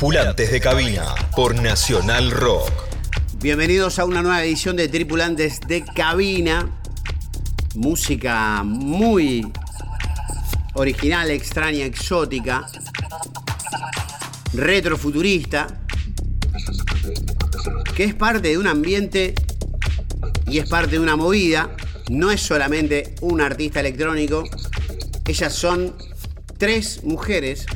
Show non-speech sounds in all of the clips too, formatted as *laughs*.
Tripulantes de Cabina por Nacional Rock. Bienvenidos a una nueva edición de Tripulantes de Cabina. Música muy original, extraña, exótica, retrofuturista, que es parte de un ambiente y es parte de una movida. No es solamente un artista electrónico, ellas son tres mujeres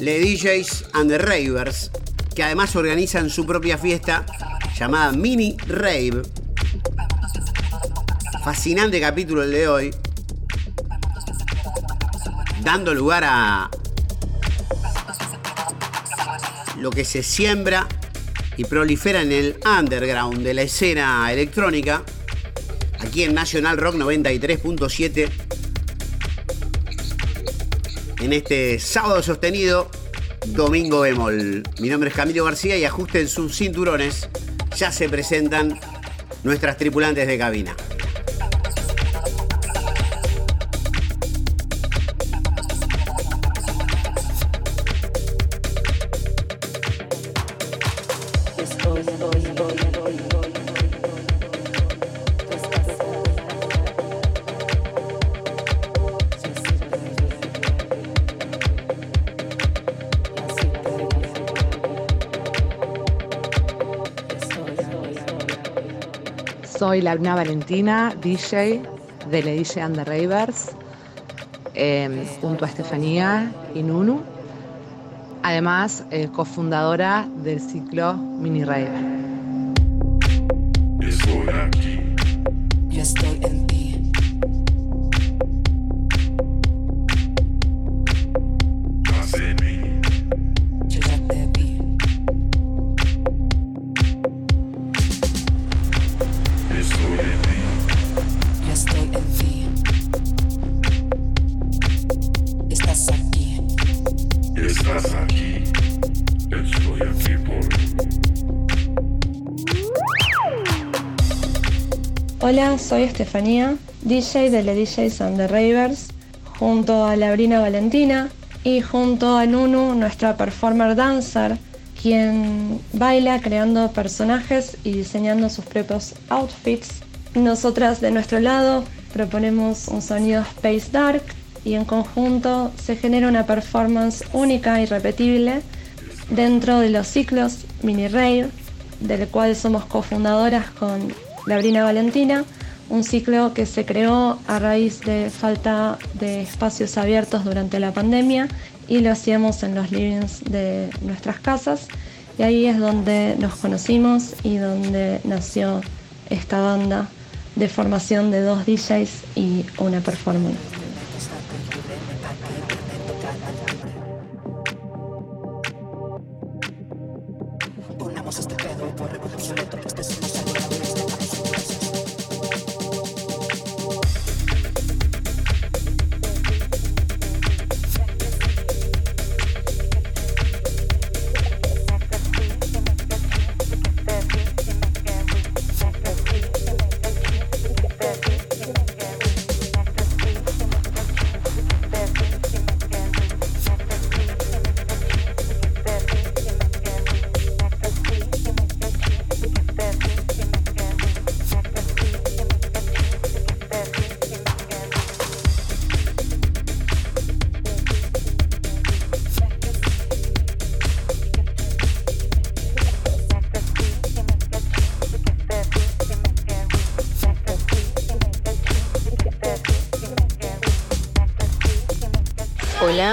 le DJs and the Ravers, que además organizan su propia fiesta llamada Mini Rave. Fascinante capítulo el de hoy, dando lugar a lo que se siembra y prolifera en el underground de la escena electrónica, aquí en National Rock 93.7 en este sábado sostenido, domingo bemol. Mi nombre es Camilo García y ajusten sus cinturones. Ya se presentan nuestras tripulantes de cabina. Soy Labna Valentina, DJ de Le DJ and the Ravers, em, junto a Estefanía y Nunu. Además, eh, cofundadora del ciclo Mini Raver. Soy Estefanía, DJ de The DJs and the Ravers, junto a Labrina Valentina y junto a Nunu, nuestra performer dancer, quien baila creando personajes y diseñando sus propios outfits. Nosotras de nuestro lado proponemos un sonido Space Dark y en conjunto se genera una performance única y repetible dentro de los ciclos Mini Rave, del cual somos cofundadoras con Labrina Valentina, un ciclo que se creó a raíz de falta de espacios abiertos durante la pandemia y lo hacíamos en los livings de nuestras casas y ahí es donde nos conocimos y donde nació esta banda de formación de dos DJs y una performance.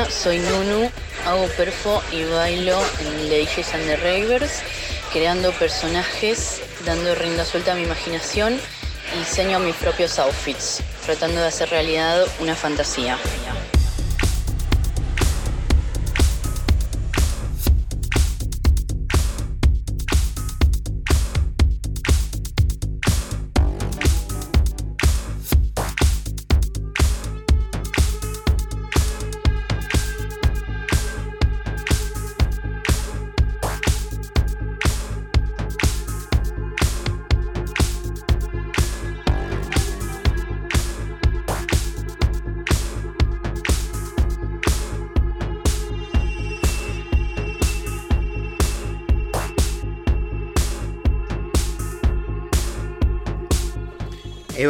Soy Nunu, hago perfo y bailo en Ladies and the Ravers, creando personajes, dando rienda suelta a mi imaginación y diseño mis propios outfits, tratando de hacer realidad una fantasía.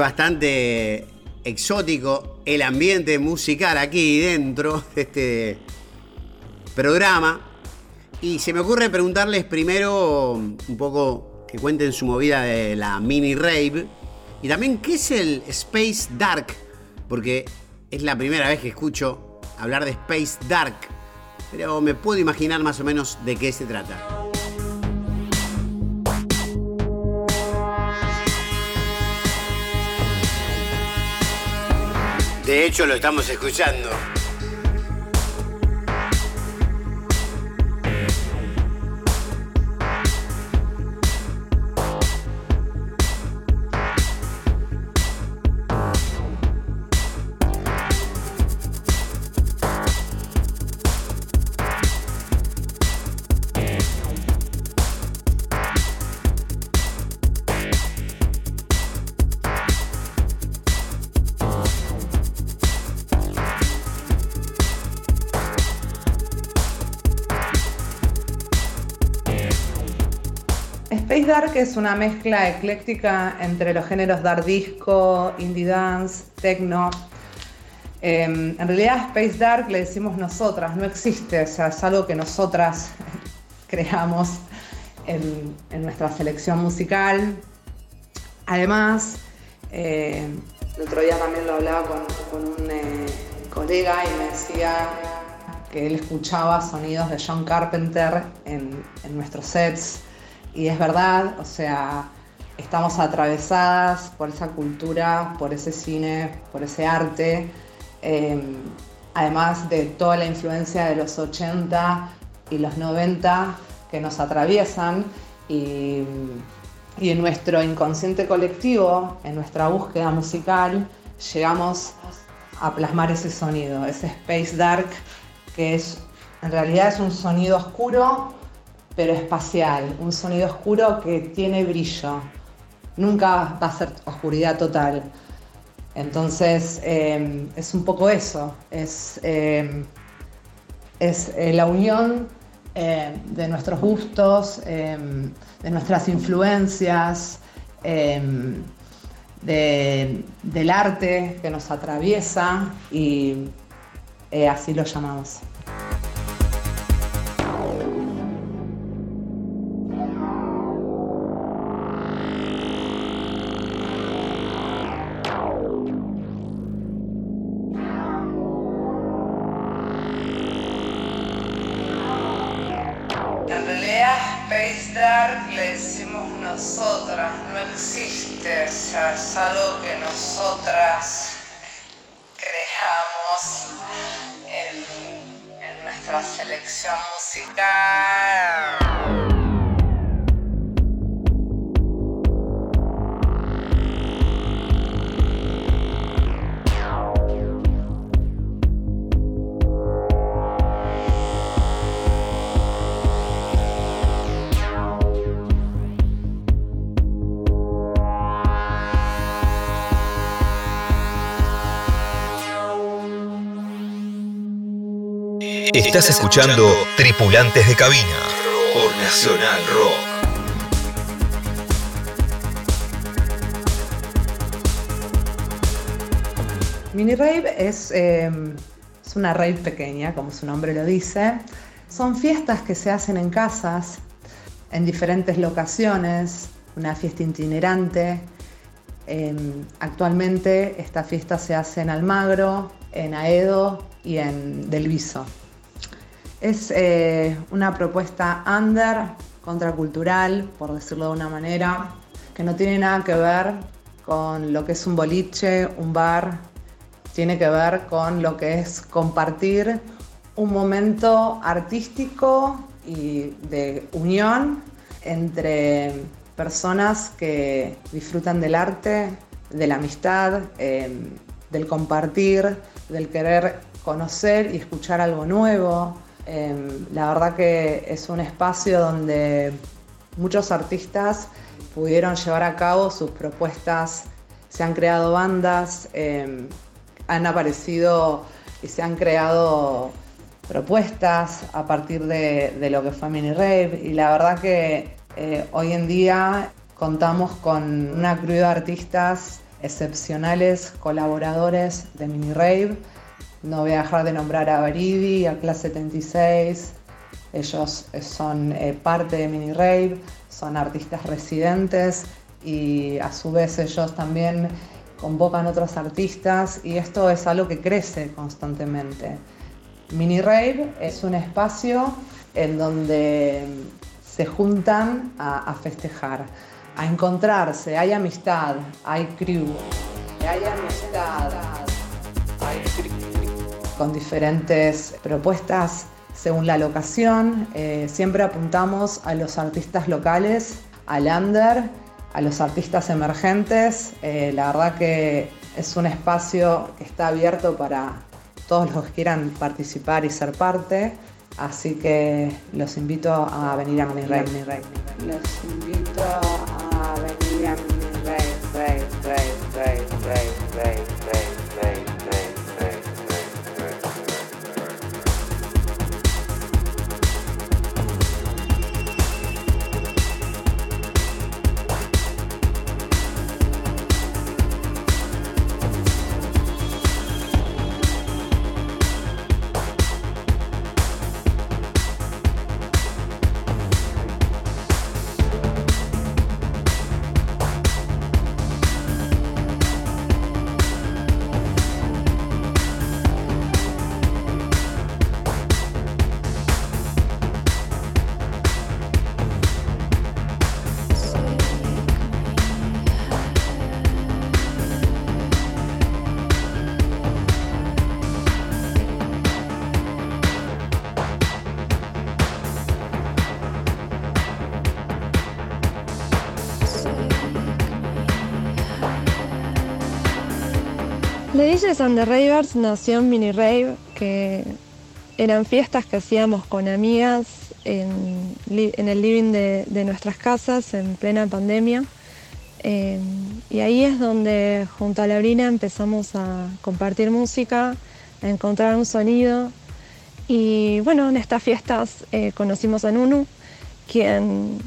Bastante exótico el ambiente musical aquí dentro de este programa. Y se me ocurre preguntarles primero un poco que cuenten su movida de la mini rave. Y también qué es el Space Dark. Porque es la primera vez que escucho hablar de Space Dark. Pero me puedo imaginar más o menos de qué se trata. De hecho, lo estamos escuchando. Space Dark es una mezcla ecléctica entre los géneros dark disco, indie dance, techno. Eh, en realidad Space Dark le decimos nosotras, no existe, o sea, es algo que nosotras *laughs* creamos en, nuestra selección musical. Además, eh, el otro día también lo hablaba con, un eh, colega y me decía que él escuchaba sonidos de John Carpenter en, en nuestros sets. Y es verdad, o sea, estamos atravesadas por esa cultura, por ese cine, por ese arte, eh, además de toda la influencia de los 80 y los 90 que nos atraviesan y, y en nuestro inconsciente colectivo, en nuestra búsqueda musical, llegamos a plasmar ese sonido, ese space dark, que es en realidad es un sonido oscuro pero espacial, un sonido oscuro que tiene brillo. Nunca va a ser oscuridad total. Entonces eh, es un poco eso, es, eh, es eh, la unión eh, de nuestros gustos, de nuestras influencias, de- del arte que nos atraviesa y eh, así lo llamamos. Space Dark le decimos nosotras, no existe, o que nosotras creamos en, en nuestra selección musical. Estás escuchando Tripulantes de Cabina por Nacional Rock. Mini rave es, eh, es una rave pequeña, como su nombre lo dice. Son fiestas que se hacen en casas, en diferentes locaciones, una fiesta itinerante. Eh, actualmente esta fiesta se hace en Almagro, en Aedo y en Delviso. Es eh, una propuesta under, contracultural, por decirlo de una manera, que no tiene nada que ver con lo que es un boliche, un bar, tiene que ver con lo que es compartir un momento artístico y de unión entre personas que disfrutan del arte, de la amistad, em, del compartir, del querer conocer y escuchar algo nuevo. Em, la verdad que es un espacio donde muchos artistas pudieron llevar a cabo sus propuestas, se han creado bandas, em, han aparecido y se han creado propuestas a partir de, lo que fue Mini Rave y la verdad que eh, hoy en día contamos con una crew de artistas excepcionales, colaboradores de Mini Rave. No voy a dejar de nombrar a Baridi, a Clase 76. Ellos son eh, parte de Mini Rave, son artistas residentes y a su vez ellos también convocan otros artistas y esto es algo que crece constantemente. Mini Rave es un espacio en donde se juntan a, festejar, a encontrarse, hay amistad, hay crew, hay amistad, hay crew. Con diferentes propuestas según la locación, eh, siempre apuntamos a los artistas locales, al under, a los artistas emergentes. Eh, la verdad que es un espacio que está abierto para todos los que quieran participar y ser parte. Así que los invito a venir a mi Rey. Los invito a venir a The and Ravers nació en Mini Rave, que eran fiestas que hacíamos con amigas en, el living de, nuestras casas en plena pandemia. Eh, y ahí es donde junto a Laurina empezamos a compartir música, a encontrar un sonido. Y bueno, en estas fiestas eh, conocimos a Nunu, quien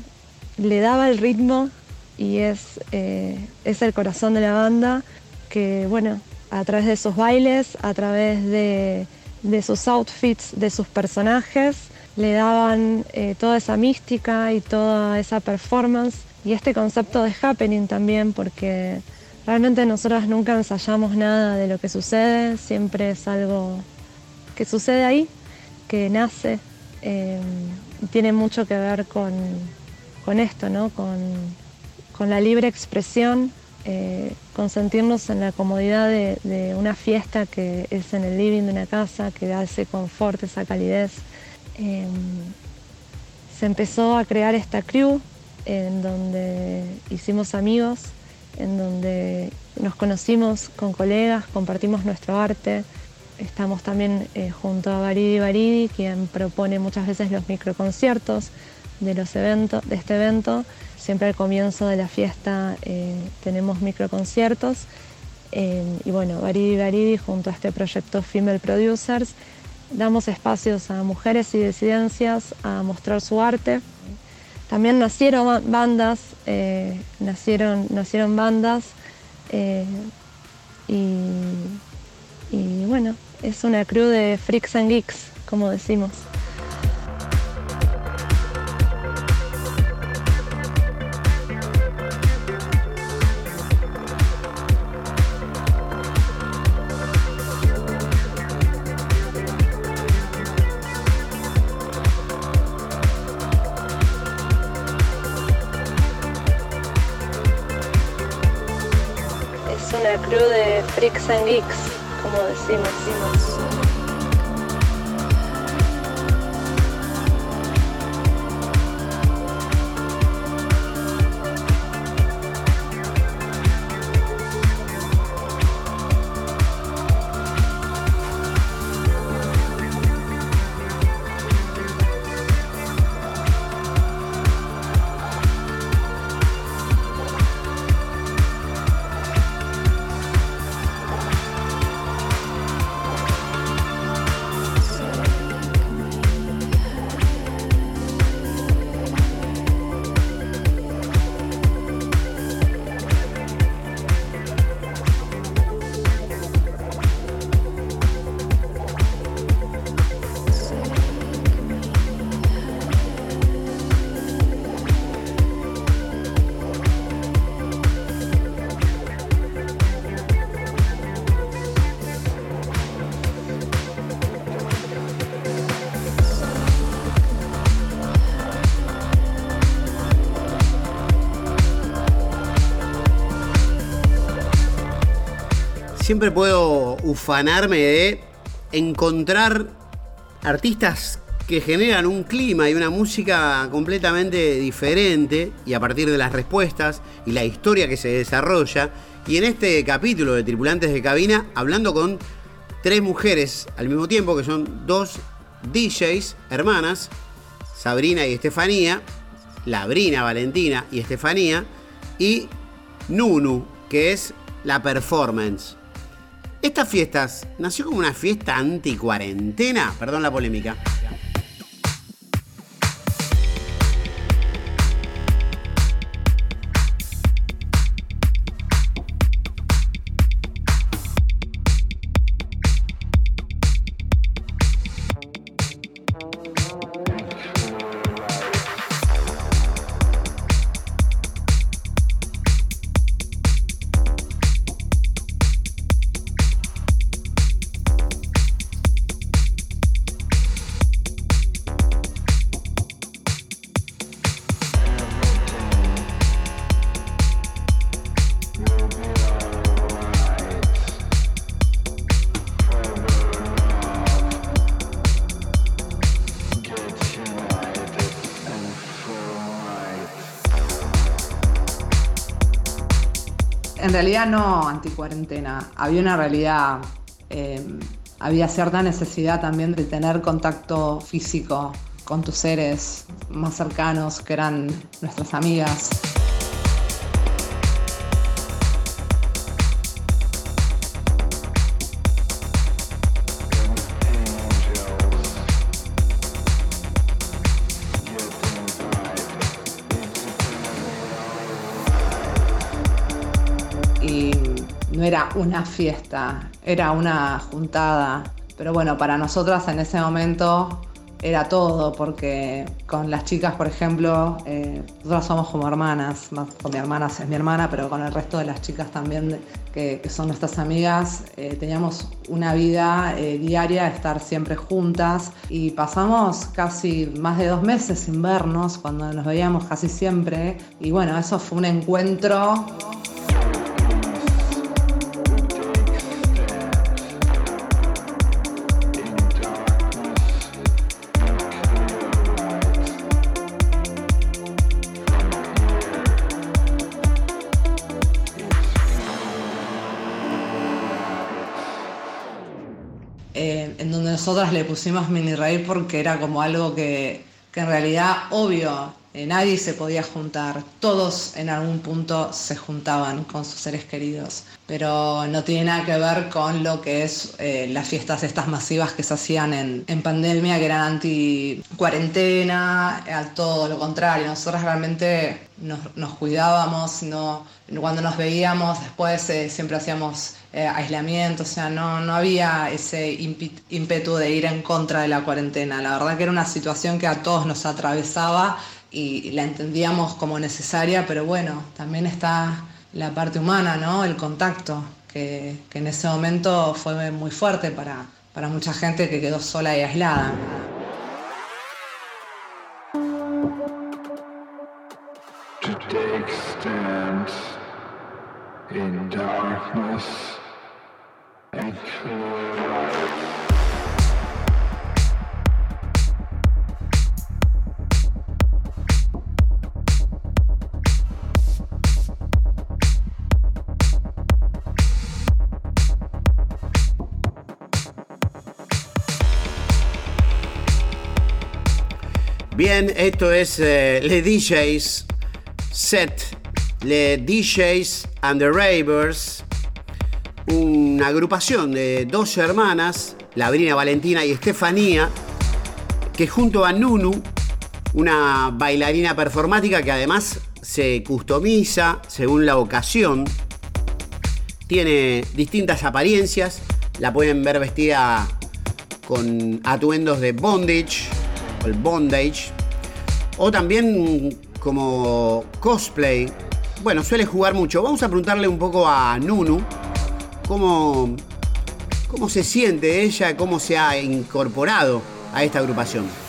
le daba el ritmo y es, eh, es el corazón de la banda, que bueno, a través de sus bailes, a través de, sus outfits, de sus personajes, le daban eh, toda esa mística y toda esa performance y este concepto de happening también, porque realmente nosotras nunca ensayamos nada de lo que sucede, siempre es algo que sucede ahí, que nace, eh, tiene mucho que ver con, esto, ¿no? con, con la libre expresión eh, consentirnos en la comodidad de, una fiesta que es en el living de una casa, que da ese confort, esa calidez. Em, se empezó a crear esta crew en donde hicimos amigos, en donde nos conocimos con colegas, compartimos nuestro arte. Estamos también eh, junto a Baridi Baridi, quien propone muchas veces los microconciertos de los eventos, de este evento Siempre al comienzo de la fiesta eh, tenemos microconciertos eh, y bueno, Baridi Baridi junto a este proyecto Female Producers damos espacios a mujeres y disidencias a mostrar su arte. También nacieron bandas, eh, nacieron, nacieron bandas y, y bueno, es una crew de freaks and geeks, como decimos. Freaks and Geeks, como decimos. decimos. Siempre puedo ufanarme de encontrar artistas que generan un clima y una música completamente diferente y a partir de las respuestas y la historia que se desarrolla. Y en este capítulo de Tripulantes de Cabina, hablando con tres mujeres al mismo tiempo, que son dos DJs, hermanas, Sabrina y Estefanía, Labrina, Valentina y Estefanía, y Nunu, que es la performance. Estas fiestas nació como una fiesta anti-cuarentena, perdón la polémica. Realidad no anticuarentena, había una realidad, eh, había cierta necesidad también de tener contacto físico con tus seres más cercanos, que eran nuestras amigas. Una fiesta, era una juntada. Pero bueno, para nosotras en ese momento era todo, porque con las chicas, por ejemplo, eh, somos como hermanas, con mi hermana es mi hermana, pero con el resto de las chicas también que, son nuestras amigas, eh, teníamos una vida eh, diaria, estar siempre juntas y pasamos casi más de dos meses sin vernos, cuando nos veíamos casi siempre, y bueno, eso fue un encuentro. Nosotras le pusimos mini rave porque era como algo que, en realidad obvio, eh, nadie se podía juntar, todos en algún punto se juntaban con sus seres queridos, pero no tiene nada que ver con lo que es eh, las fiestas estas masivas que se hacían en, pandemia, que eran anti-cuarentena, todo lo contrario, nosotros realmente nos, cuidábamos, no, cuando nos veíamos después eh, siempre hacíamos eh, aislamiento, o sea, no, no había ese ímpetu de ir en contra de la cuarentena. La verdad que era una situación que a todos nos atravesaba y la entendíamos como necesaria, pero bueno, también está la parte humana, ¿no? El contacto, que, en ese momento fue muy fuerte para, para mucha gente que quedó sola y aislada. Bien, esto es eh, Le DJs Set, Le DJs and the Ravers, una agrupación de dos hermanas, Labrina Valentina y Estefanía, que junto a Nunu, una bailarina performática que además se customiza según la ocasión, tiene distintas apariencias, la pueden ver vestida con atuendos de bondage, el bondage, o también como cosplay. Bueno, suele jugar mucho. Vamos a preguntarle un poco a Nunu cómo, cómo se siente ella, cómo se ha incorporado a esta agrupación.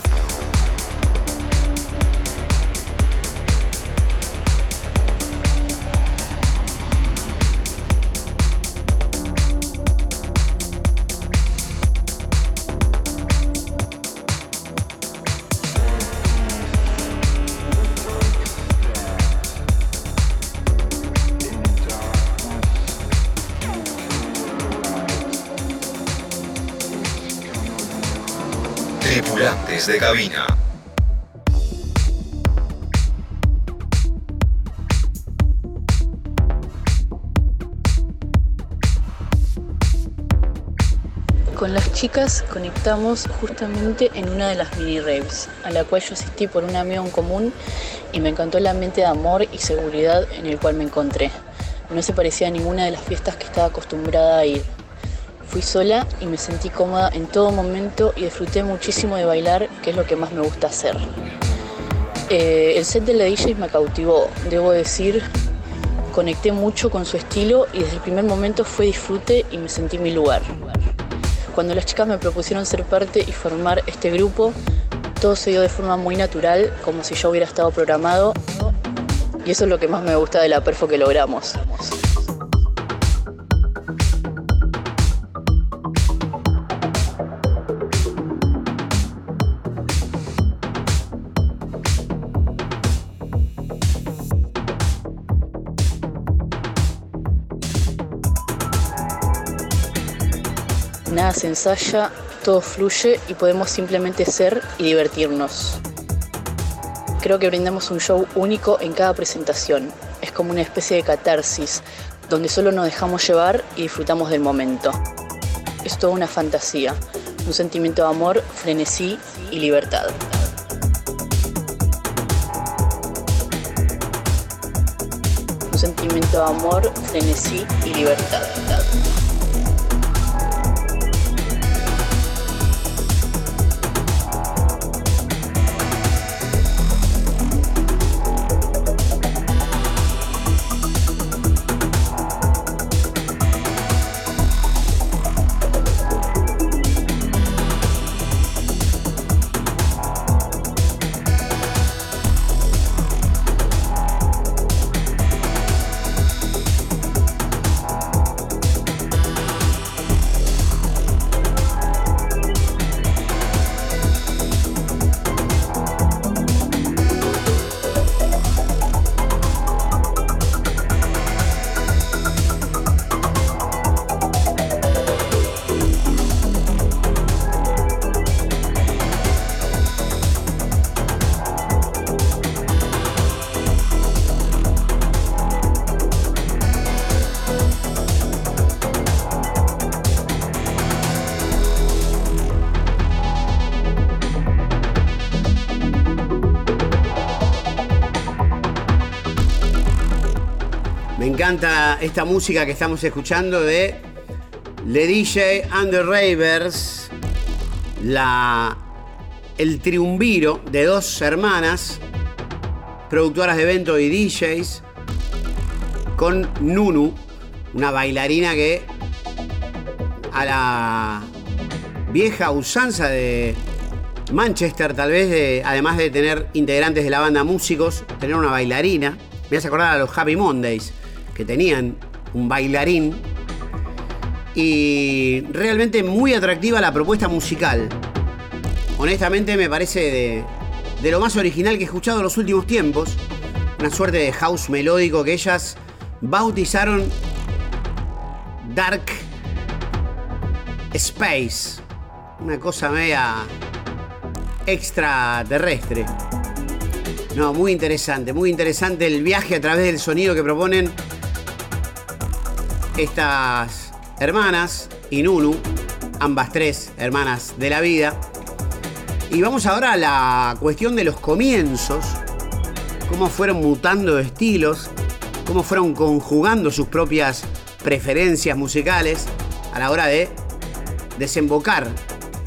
De cabina. Con las chicas conectamos justamente en una de las mini raves, a la cual yo asistí por un amigo en común y me encantó el ambiente de amor y seguridad en el cual me encontré. No se parecía a ninguna de las fiestas que estaba acostumbrada a ir. Fui sola y me sentí cómoda en todo momento y disfruté muchísimo de bailar, que es lo que más me gusta hacer. Eh, el set de la DJ me cautivó, debo decir, conecté mucho con su estilo y desde el primer momento fue disfrute y me sentí en mi lugar. Cuando las chicas me propusieron ser parte y formar este grupo, todo se dio de forma muy natural, como si yo hubiera estado programado. Y eso es lo que más me gusta de la perfo que logramos. Nada se ensaya, todo fluye y podemos simplemente ser y divertirnos. Creo que brindamos un show único en cada presentación. Es como una especie de catarsis, donde solo nos dejamos llevar y disfrutamos del momento. Es toda una fantasía, un sentimiento de amor, frenesí y libertad. Un sentimiento de amor, frenesí y libertad. Esta música que estamos escuchando de Le DJ and the Ravers, la, el triunviro de dos hermanas, productoras de eventos y DJs, con Nunu, una bailarina que a la vieja usanza de Manchester, tal vez, de- además de tener integrantes de la banda músicos, tener una bailarina. Me hace acordar a los Happy Mondays, que tenían un bailarín. Y realmente muy atractiva la propuesta musical. Honestamente me parece de, lo más original que he escuchado en los últimos tiempos. Una suerte de house melódico que ellas bautizaron Dark Space. Una cosa media extraterrestre. No, muy interesante, muy interesante el viaje a través del sonido que proponen estas hermanas y Nunu, ambas tres hermanas de la vida. Y vamos ahora a la cuestión de los comienzos, cómo fueron mutando estilos, cómo fueron conjugando sus propias preferencias musicales a la hora de desembocar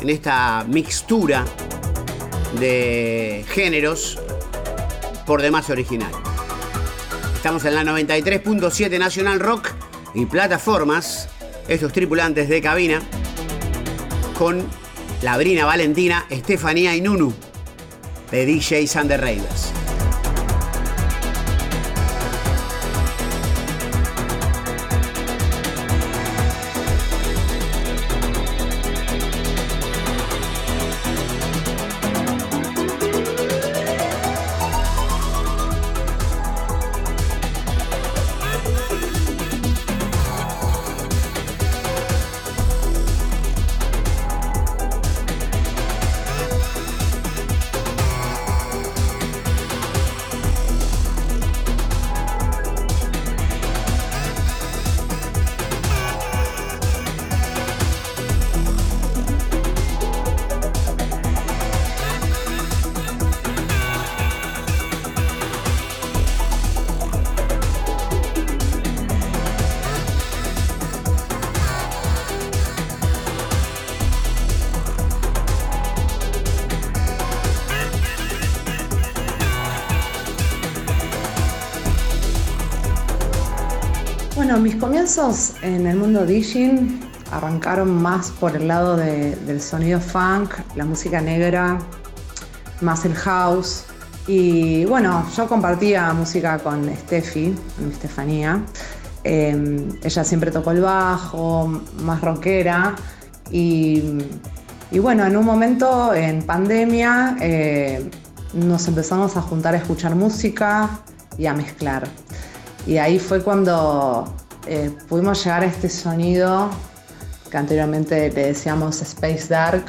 en esta mixtura de géneros por demás original. Estamos en la 93.7 Nacional Rock y plataformas, estos tripulantes de cabina, con Labrina, Valentina, Estefanía y Nunu, de DJ Sander Raiders. Bueno, mis comienzos en el mundo DJing arrancaron más por el lado de- del sonido funk, la música negra, más el house. Y bueno, yo compartía música con Steffi, con Estefanía. Eh, ella siempre tocó el bajo, más rockera. Y, y bueno, en un momento en pandemia eh, nos empezamos a juntar a escuchar música y a mezclar. Y ahí fue cuando eh, pudimos llegar a este sonido que anteriormente le decíamos Space Dark,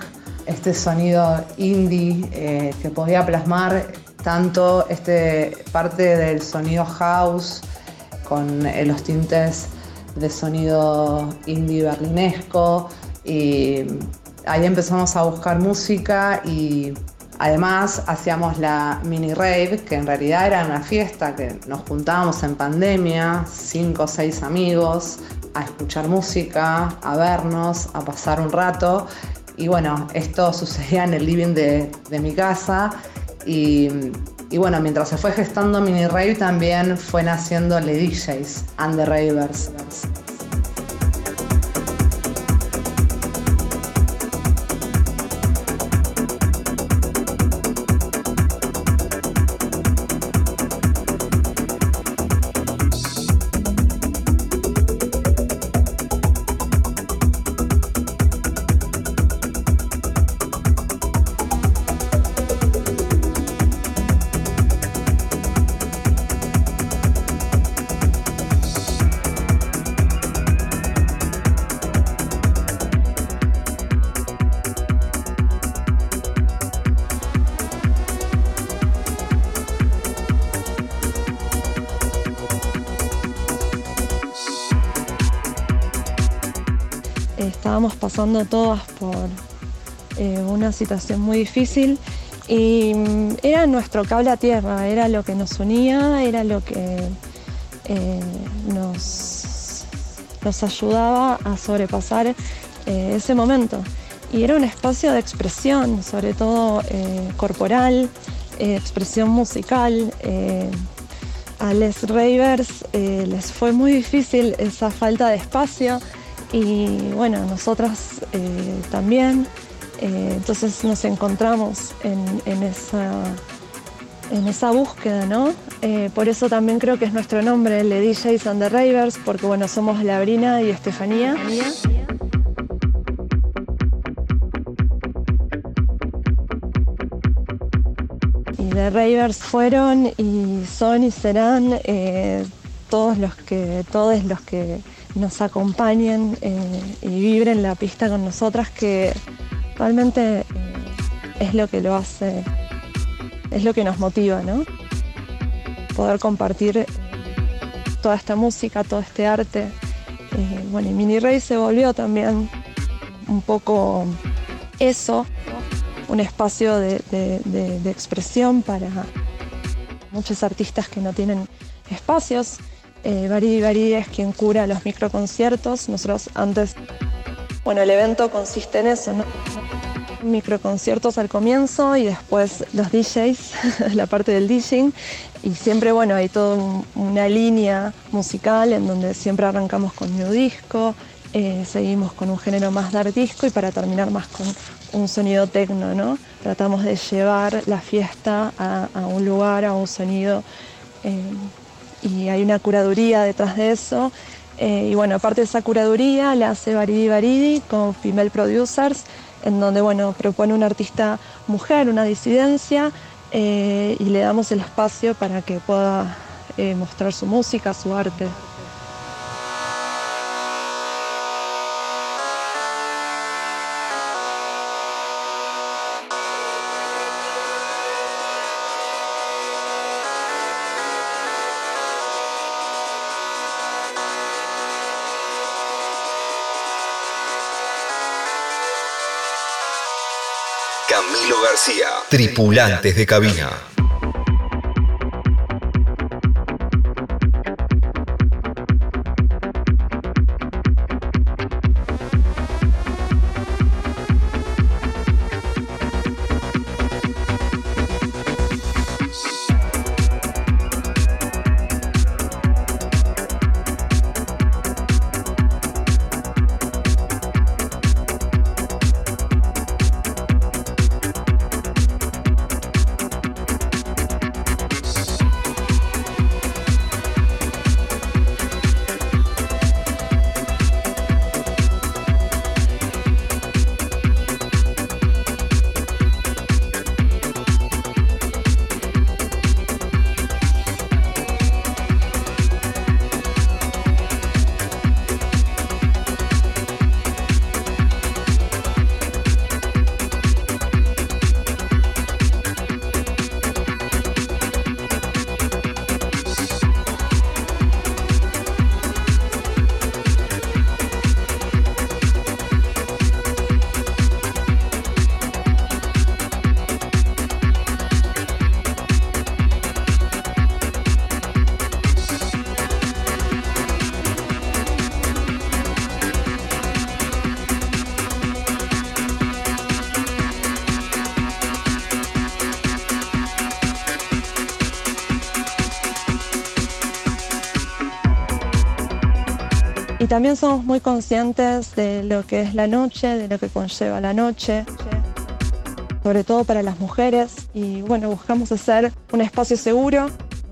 este sonido indie eh, que podía plasmar tanto este parte del sonido house con eh, los tintes de sonido indie berlinesco. Y ahí empezamos a buscar música y además hacíamos la mini rave que en realidad era una fiesta que nos juntábamos en pandemia, cinco o seis amigos a escuchar música, a vernos, a pasar un rato y bueno, esto *laughs* sucedía en el living de, de mi casa y, y bueno, mientras se fue gestando Mini Rave también fue naciendo Le DJs and the Ravers. Pasando todas por eh, una situación muy difícil y mm, era nuestro cable a tierra, era lo que nos unía, era lo que eh, nos, nos ayudaba a sobrepasar eh, ese momento. Y era un espacio de expresión, sobre todo eh, corporal, eh, expresión musical. eh, a Les Ravers eh, les fue muy difícil esa falta de espacio y bueno, nosotras eh, también. Eh, entonces nos encontramos en, esa, en esa búsqueda, ¿no? Eh, por eso también creo que es nuestro nombre, el de DJs and the Ravers, porque bueno, somos Labrina y Estefanía. Y The Ravers fueron y son y serán todos los que, todos los que nos acompañen eh, y vibren la pista con nosotras, que realmente es lo que lo hace, es lo que nos motiva, ¿no? Poder compartir toda esta música, todo este arte. Eh, bueno, y Mini Rey se volvió también un poco eso, un espacio de, expresión para muchos artistas que no tienen espacios. Eh, Baridi es quien cura los microconciertos. Nosotros antes, bueno, el evento consiste en eso, ¿no? microconciertos al comienzo y después los DJs, *laughs* la parte del DJing. Y siempre, bueno, hay toda una línea musical en donde siempre arrancamos con new disco, eh, seguimos con un género más dar disco y para terminar más con un sonido tecno, ¿no? Tratamos de llevar la fiesta a, un lugar, a un sonido. Eh, y hay una curaduría detrás de eso. Eh, y bueno, aparte de esa curaduría, la hace Baridi Baridi con Female Producers en donde bueno, propone una artista mujer, una disidencia, eh, y le damos el espacio para que pueda eh, mostrar su música, su arte. García. Tripulantes de cabina. También somos muy conscientes de lo que es la noche, de lo que conlleva la noche, sobre todo para las mujeres. Y bueno, buscamos hacer un espacio seguro,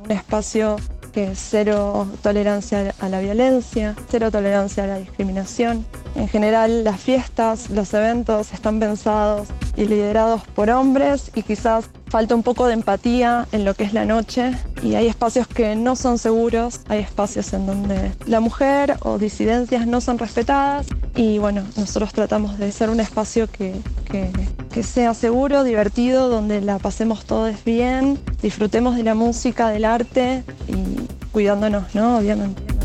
un espacio que es cero tolerancia a la violencia, cero tolerancia a la discriminación. En general, las fiestas, los eventos están pensados y liderados por hombres y quizás falta un poco de empatía en lo que es la noche y hay espacios que no son seguros, hay espacios en donde la mujer o disidencias no son respetadas y bueno, nosotros tratamos de ser un espacio que, que, sea seguro, divertido, donde la pasemos todos bien, disfrutemos de la música, del arte y cuidándonos, ¿no? Obviamente.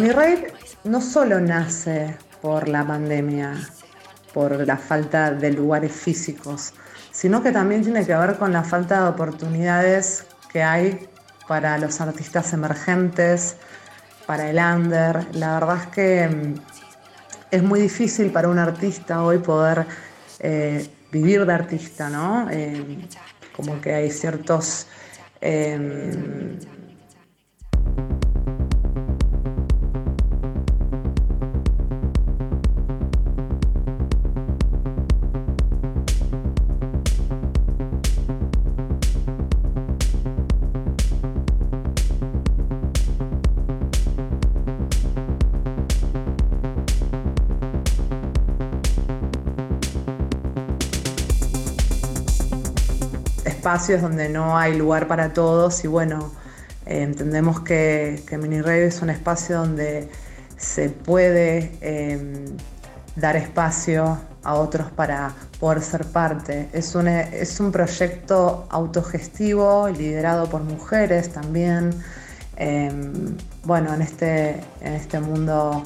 Mini Rave no solo nace por la pandemia, por la falta de lugares físicos, sino que también tiene que ver con la falta de oportunidades que hay para los artistas emergentes, para el under. La verdad es que mm, es muy difícil para un artista hoy poder eh, vivir de artista, ¿no? Eh, como que hay ciertos... Em, espacios donde no hay lugar para todos y bueno, eh, entendemos que, Mini Rave es un espacio donde se puede em, dar espacio a otros para poder ser parte. Es un, es un proyecto autogestivo, liderado por mujeres también. Em, bueno, en este, en este mundo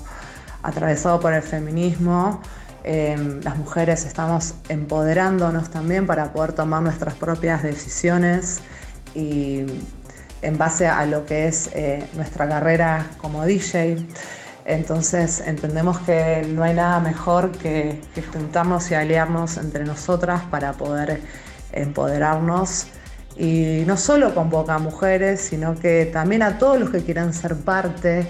atravesado por el feminismo, Em, las mujeres estamos empoderándonos también para poder tomar nuestras propias decisiones y en base a lo que es eh, nuestra carrera como DJ. Entonces entendemos que no hay nada mejor que, que juntarnos y aliarnos entre nosotras para poder empoderarnos y no solo convoca a mujeres, sino que también a todos los que quieran ser parte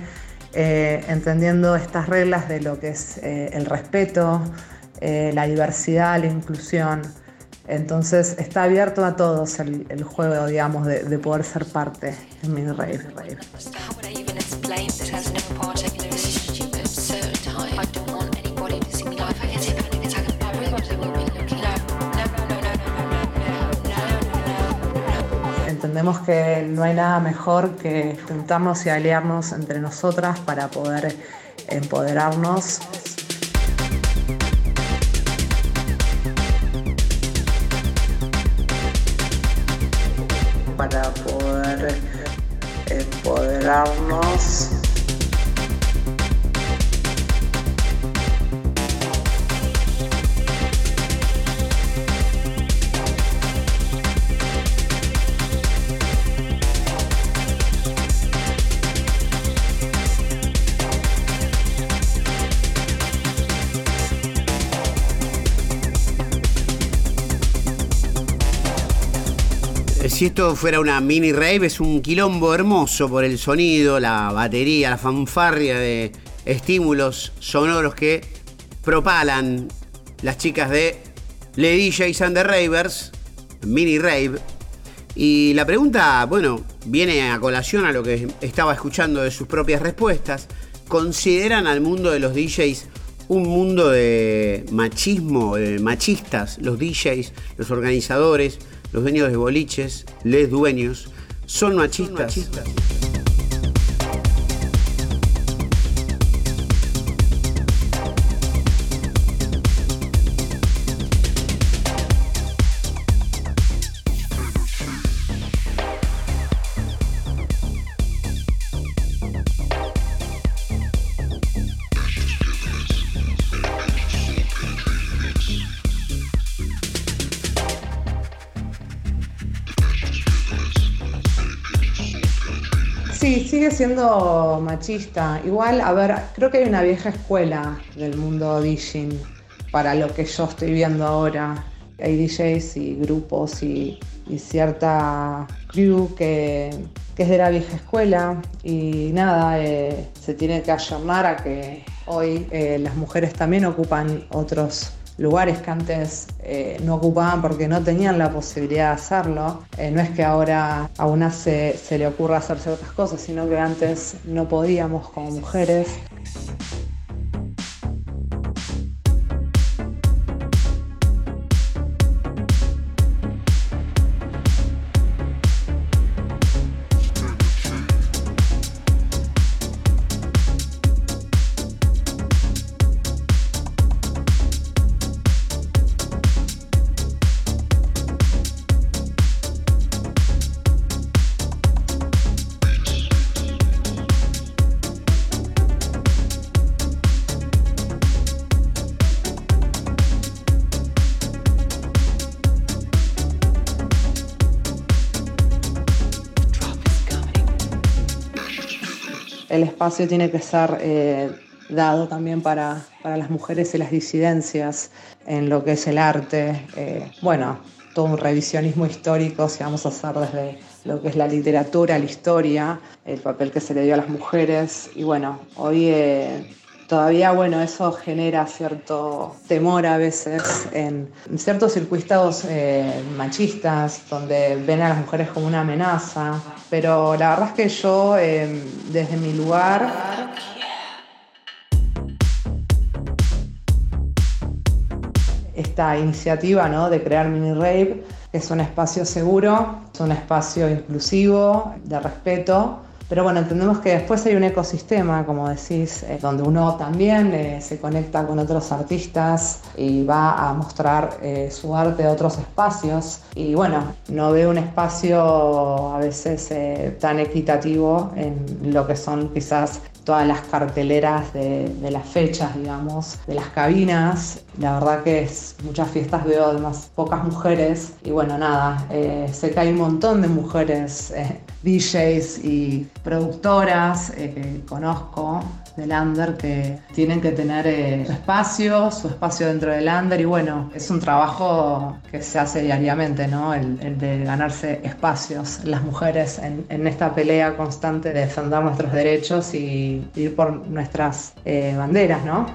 eh, entendiendo estas reglas de lo que es eh, el respeto, eh, la diversidad, la inclusión. Entonces está abierto a todos el, juego, digamos, de, poder ser parte en mi rave. Entendemos que no hay nada mejor que juntarnos y aliarnos entre nosotras para poder empoderarnos. Para poder empoderarnos. Si esto fuera una mini rave, es un quilombo hermoso por el sonido, la batería, la fanfarria de estímulos sonoros que propalan las chicas de Le DJs and the Ravers, mini rave. Y la pregunta, bueno, viene a colación a lo que estaba escuchando de sus propias respuestas. ¿Consideran al mundo de los DJs un mundo de machismo, de machistas, los DJs, los organizadores? Los dueños de boliches, les dueños, son machistas. Son machistas. Siendo machista. Igual, a ver, creo que hay una vieja escuela del mundo DJing para lo que yo estoy viendo ahora. Hay DJs y grupos y, cierta crew que, es de la vieja escuela y nada, eh, se tiene que ayornar a que hoy eh, las mujeres también ocupan otros lugares que antes eh, no ocupaban porque no tenían la posibilidad de hacerlo. Eh, no es que ahora a una se, se le ocurra hacerse otras cosas, sino que antes no podíamos como mujeres. Espacio tiene que ser eh, dado también para, para, las mujeres y las disidencias en lo que es el arte. Eh, bueno, todo un revisionismo histórico, si vamos a hacer desde lo que es la literatura, la historia, el papel que se le dio a las mujeres. Y bueno, hoy eh, todavía, bueno, eso genera cierto temor a veces en ciertos circuitos eh, machistas, donde ven a las mujeres como una amenaza. Pero la verdad es que yo, eh, desde mi lugar, esta iniciativa ¿no? de crear Mini Rave es un espacio seguro, es un espacio inclusivo, de respeto, pero bueno, entendemos que después hay un ecosistema, como decís, eh, donde uno también eh, se conecta con otros artistas y va a mostrar eh, su arte a otros espacios. Y bueno, no veo un espacio a veces tan equitativo en lo que son quizás todas las carteleras de, las fechas, digamos, de las cabinas. La verdad que es, muchas fiestas veo además pocas mujeres y bueno, nada, eh, sé que hay un montón de mujeres DJs y productoras eh, que conozco del under que tienen que tener su espacio, su espacio dentro del under y bueno, es un trabajo que se hace diariamente, ¿no? El, de ganarse espacios las mujeres en, esta pelea constante de defender nuestros derechos y ir por nuestras eh, banderas, ¿no?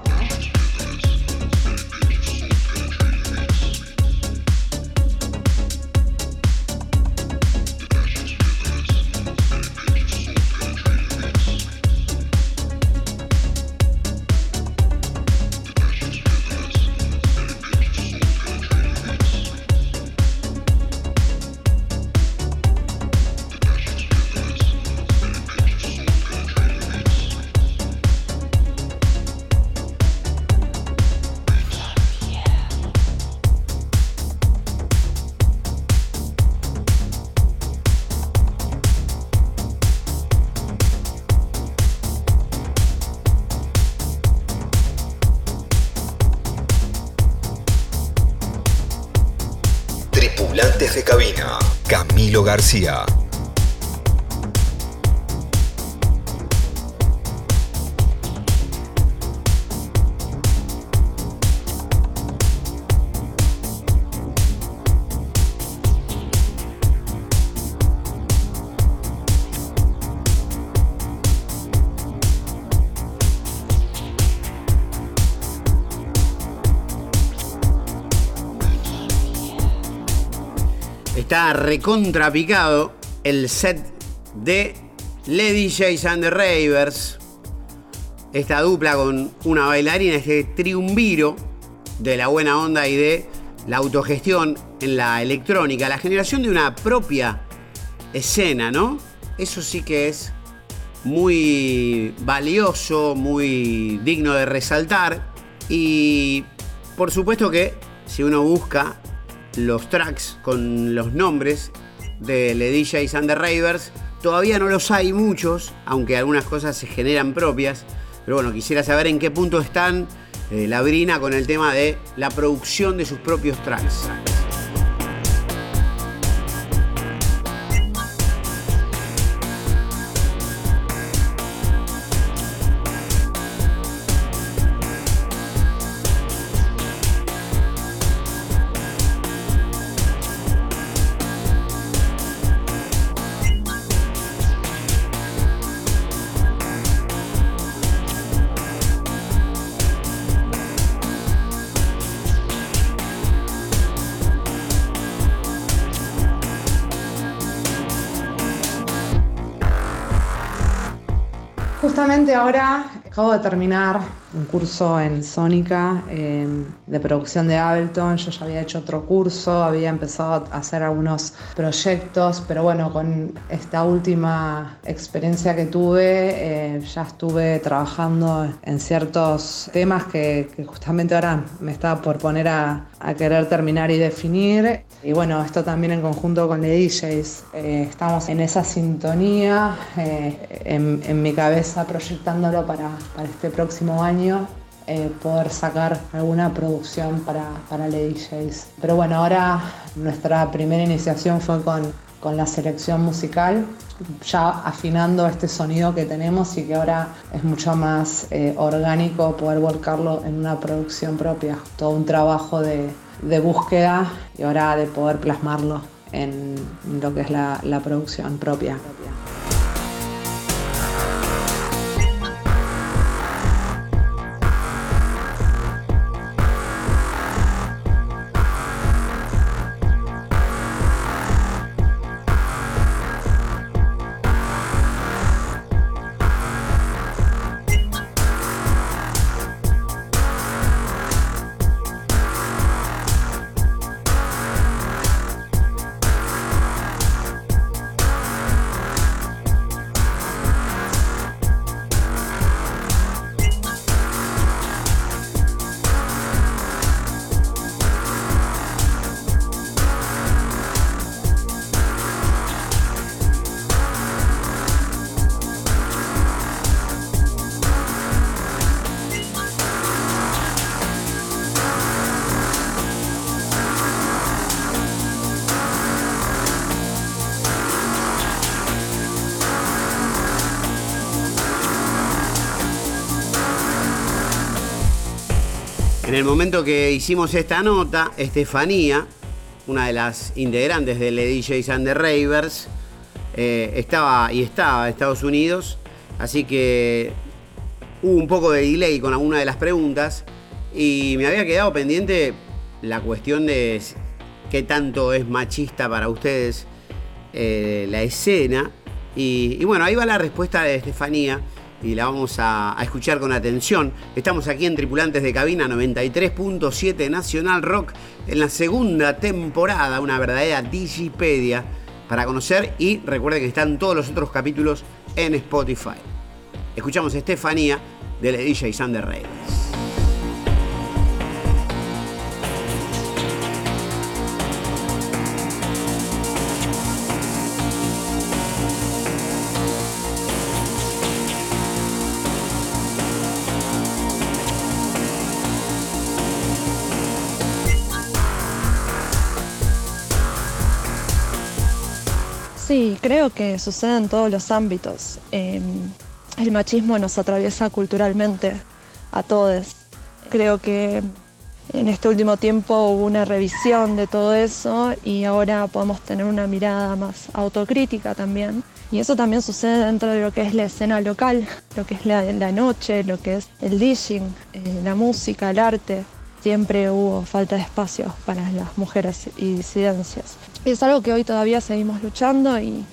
García. Recontrapicado el set de Lady Jays and the Ravers. Esta dupla con una bailarina, este triunviro de la buena onda y de la autogestión en la electrónica, la generación de una propia escena, ¿no? Eso sí que es muy valioso, muy digno de resaltar. Y por supuesto que si uno busca los tracks con los nombres de The DJs and the Ravers. Todavía no los hay muchos, aunque algunas cosas se generan propias. Pero bueno, quisiera saber en qué punto están eh, la Brina con el tema de la producción de sus propios tracks. Ahora acabo de terminar un curso en Sónica em, de producción de Ableton. Yo ya había hecho otro curso, había empezado a hacer algunos proyectos, pero bueno, con esta última experiencia que tuve, eh, ya estuve trabajando en ciertos temas que, justamente ahora me estaba por poner a, querer terminar y definir. Y bueno, esto también en conjunto con The DJs. Eh, estamos en esa sintonía, eh, en, mi cabeza proyectándolo para, para este próximo año eh, poder sacar alguna producción para, para DJs. Pero bueno, ahora nuestra primera iniciación fue con, con la selección musical. ya afinando este sonido que tenemos y que ahora es mucho más eh, orgánico poder volcarlo en una producción propia. Todo un trabajo de, búsqueda y ahora de poder plasmarlo en lo que es la, la producción propia. El momento que hicimos esta nota, Estefanía, una de las integrantes de The DJs and the Ravers, eh, estaba y estaba en Estados Unidos, así que hubo un poco de delay con alguna de las preguntas y me había quedado pendiente la cuestión de qué tanto es machista para ustedes eh, la escena. y, bueno, ahí va la respuesta de Estefanía y la vamos a, escuchar con atención. Estamos aquí en Tripulantes de Cabina 93.7 Nacional Rock en la segunda temporada, una verdadera Digipedia para conocer y recuerden que están todos los otros capítulos en Spotify. Escuchamos a Estefanía de la DJ Sander Reyes. Sí, creo que sucede en todos los ámbitos. Em, el machismo nos atraviesa culturalmente a todos. Creo que en este último tiempo hubo una revisión de todo eso y ahora podemos tener una mirada más autocrítica también. Y eso también sucede dentro de lo que es la escena local, lo que es la, noche, lo que es el DJing, eh, la música, el arte. Siempre hubo falta de espacios para las mujeres y disidencias. Es algo que hoy todavía seguimos luchando y,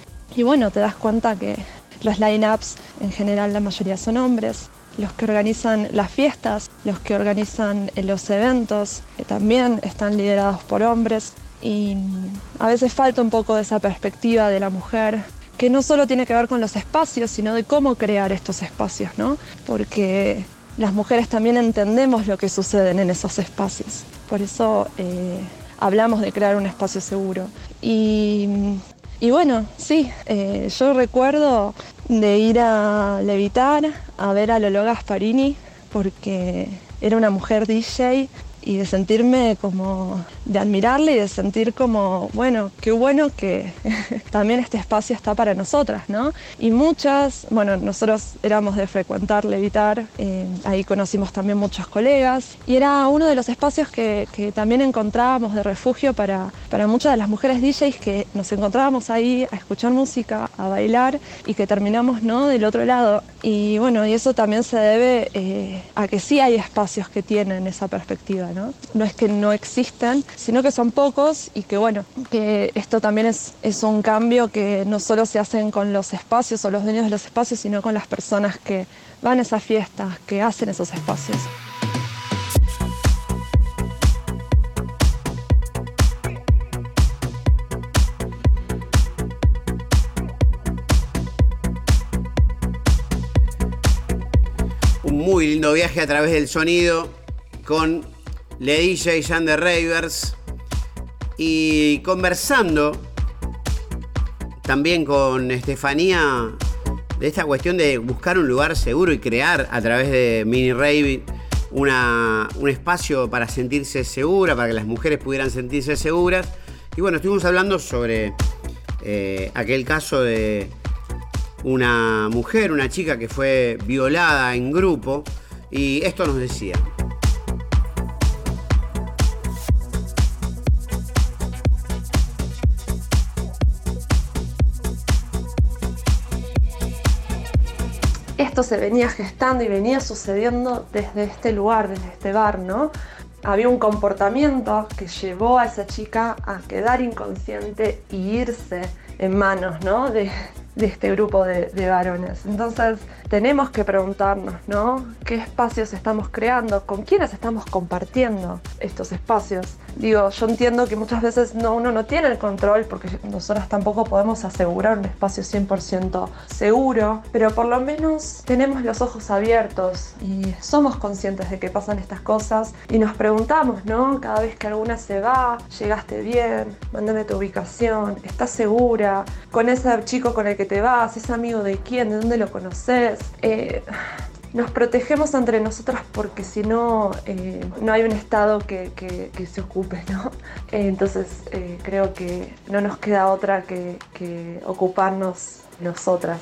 bueno, te das cuenta que los line-ups en general la mayoría son hombres, los que organizan las fiestas, los que organizan los eventos, que también están liderados por hombres y a veces falta un poco de esa perspectiva de la mujer que no solo tiene que ver con los espacios, sino de cómo crear estos espacios, ¿no? Porque las mujeres también entendemos lo que sucede en esos espacios. Por eso eh, hablamos de crear un espacio seguro. Y, bueno, sí, eh, yo recuerdo de ir a Levitar a ver a Lolo Gasparini porque era una mujer DJ y de sentirme como, de admirarle y de sentir como, bueno, qué bueno que *laughs* también este espacio está para nosotras, ¿no? Y muchas, bueno, nosotros éramos de frecuentar Levitar, eh, ahí conocimos también muchos colegas y era uno de los espacios que, también encontrábamos de refugio para, para muchas de las mujeres DJs que nos encontrábamos ahí a escuchar música, a bailar y que terminamos, ¿no? Del otro lado. Y bueno, y eso también se debe eh, a que sí hay espacios que tienen esa perspectiva, ¿no? es que no existan, sino que son pocos y que bueno, que esto también es, es un cambio que no solo se hacen con los espacios o los dueños de los espacios, sino con las personas que van a esas fiestas, que hacen esos espacios. Un muy lindo viaje a través del sonido con le DJ Jan Ravers y conversando también con Estefanía de esta cuestión de buscar un lugar seguro y crear a través de Mini Rave una, un espacio para sentirse segura, para que las mujeres pudieran sentirse seguras. Y bueno, estuvimos hablando sobre eh, aquel caso de una mujer, una chica que fue violada en grupo y esto nos decía. Esto se venía gestando y venía sucediendo desde este lugar, desde este bar, ¿no? Había un comportamiento que llevó a esa chica a quedar inconsciente y irse en manos, ¿no? De, de este grupo de, varones. Entonces tenemos que preguntarnos, ¿no? ¿Qué espacios estamos creando? ¿Con quiénes estamos compartiendo estos espacios? Digo, yo entiendo que muchas veces no, uno no tiene el control porque nosotras tampoco podemos asegurar un espacio 100% seguro, pero por lo menos tenemos los ojos abiertos y somos conscientes de que pasan estas cosas y nos preguntamos, ¿no? Cada vez que alguna se va, llegaste bien, mándame tu ubicación, estás segura, con ese chico con el que te vas, es amigo de quién, de dónde lo conoces. Eh, nos protegemos entre nosotras porque si no, eh, no hay un Estado que, se ocupe, ¿no? Eh, entonces creo que no nos queda otra que, que ocuparnos nosotras.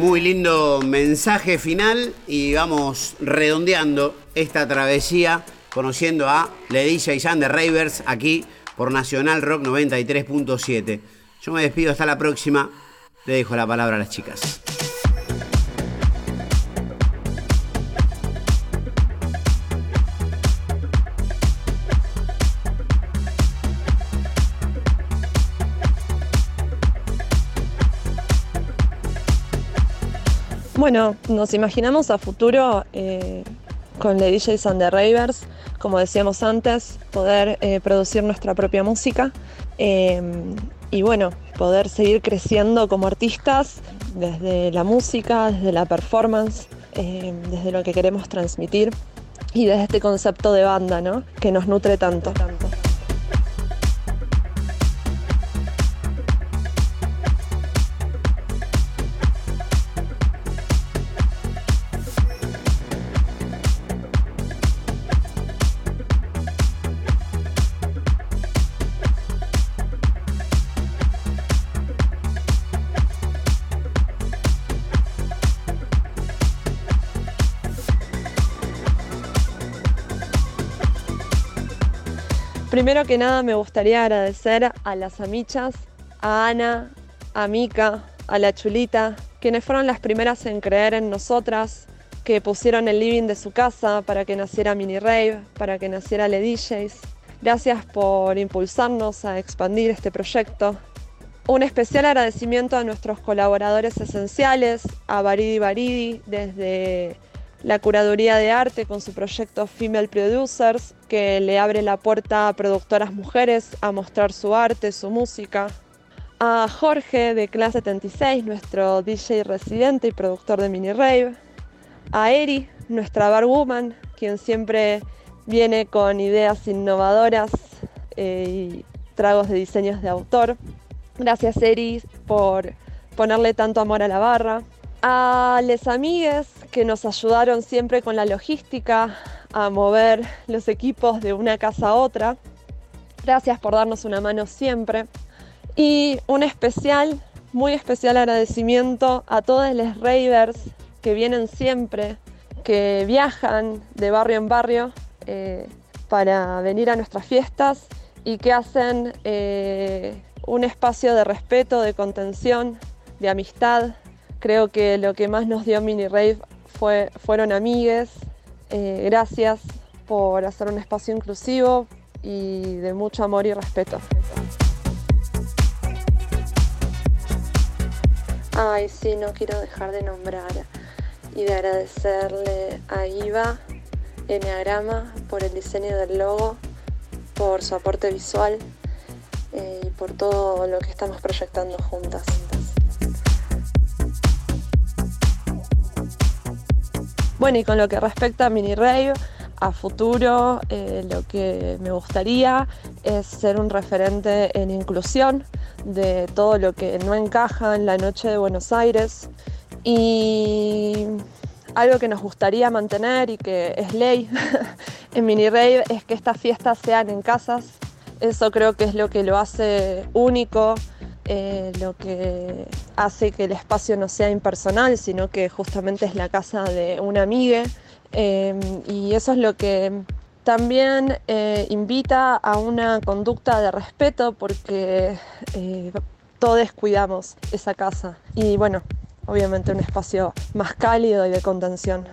Muy lindo mensaje final y vamos redondeando esta travesía conociendo a Ledicia y Sander Ravers aquí por Nacional Rock 93.7. Yo me despido hasta la próxima. Le dejo la palabra a las chicas. Bueno, nos imaginamos a futuro eh, con The DJs and the Ravers, como decíamos antes, poder eh, producir nuestra propia música eh, y bueno, poder seguir creciendo como artistas desde la música, desde la performance, desde lo que queremos transmitir y desde este concepto de banda, ¿no? Que nos nutre tanto. Primero que nada me gustaría agradecer a las amichas, a Ana, a Mika, a la Chulita, quienes fueron las primeras en creer en nosotras, que pusieron el living de su casa para que naciera Mini Rave, para que naciera Le DJs. Gracias por impulsarnos a expandir este proyecto. Un especial agradecimiento a nuestros colaboradores esenciales, a Baridi Baridi desde la curaduría de arte con su proyecto Female Producers, que le abre la puerta a productoras mujeres a mostrar su arte, su música. A Jorge de Clase 76, nuestro DJ residente y productor de Mini Rave. A Eri, nuestra barwoman, quien siempre viene con ideas innovadoras eh, y tragos de diseños de autor. Gracias Eri por ponerle tanto amor a la barra. A les amigues que nos ayudaron siempre con la logística, a mover los equipos de una casa a otra. Gracias por darnos una mano siempre. Y un especial, muy especial agradecimiento a todos los ravers que vienen siempre, que viajan de barrio en barrio eh, para venir a nuestras fiestas y que hacen eh, un espacio de respeto, de contención, de amistad. Creo que lo que más nos dio Mini Rave fueron amigues. Eh, gracias por hacer un espacio inclusivo y de mucho amor y respeto. Ay, sí, no quiero dejar de nombrar y de agradecerle a Iva Enneagrama por el diseño del logo, por su aporte visual eh, y por todo lo que estamos proyectando juntas. Bueno, y con lo que respecta a Mini Rave, a futuro eh, lo que me gustaría es ser un referente en inclusión de todo lo que no encaja en la noche de Buenos Aires Y algo que nos gustaría mantener y que es ley *laughs* en Mini Rave es que estas fiestas sean en casas. Eso creo que es lo que lo hace único, eh, lo que hace que el espacio no sea impersonal, sino que justamente es la casa de una amiga. Eh, y eso es lo que también eh, invita a una conducta de respeto porque todos cuidamos esa casa. Y bueno, obviamente un espacio más cálido y de contención.